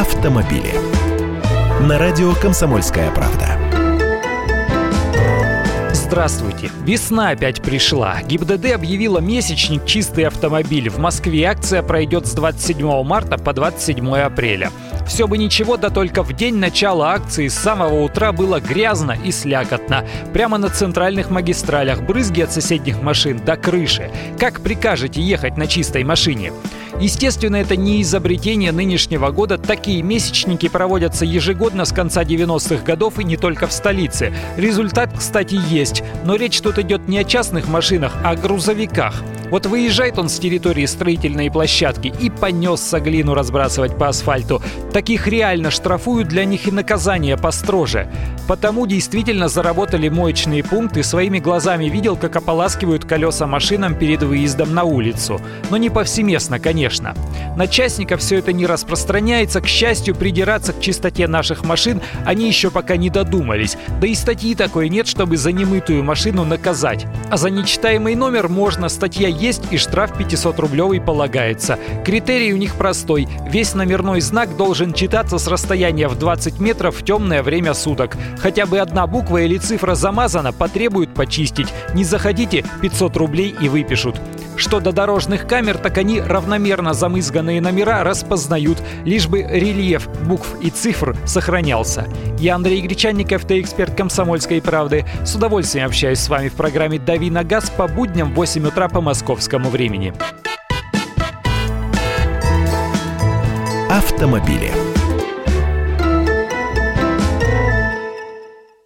автомобили. На радио «Комсомольская правда». Здравствуйте! Весна опять пришла. ГИБДД объявила месячник «Чистый автомобиль». В Москве акция пройдет с 27 марта по 27 апреля. Все бы ничего, да только в день начала акции с самого утра было грязно и слякотно. Прямо на центральных магистралях брызги от соседних машин до крыши. Как прикажете ехать на чистой машине? Естественно, это не изобретение нынешнего года. Такие месячники проводятся ежегодно с конца 90-х годов и не только в столице. Результат, кстати, есть. Но речь тут идет не о частных машинах, а о грузовиках. Вот выезжает он с территории строительной площадки и понесся глину разбрасывать по асфальту. Таких реально штрафуют, для них и наказание построже. Потому действительно заработали моечные пункты, своими глазами видел, как ополаскивают колеса машинам перед выездом на улицу. Но не повсеместно, конечно. На частников все это не распространяется. К счастью, придираться к чистоте наших машин они еще пока не додумались. Да и статьи такой нет, чтобы за немытую машину наказать. А за нечитаемый номер можно, статья есть и штраф 500-рублевый полагается. Критерий у них простой. Весь номерной знак должен читаться с расстояния в 20 метров в темное время суток. Хотя бы одна буква или цифра замазана, потребуют почистить. Не заходите, 500 рублей и выпишут. Что до дорожных камер, так они равномерно замызганные номера распознают, лишь бы рельеф букв и цифр сохранялся. Я Андрей Гречанник, автоэксперт «Комсомольской правды». С удовольствием общаюсь с вами в программе «Дави на газ» по будням в 8 утра по московскому времени. Автомобили.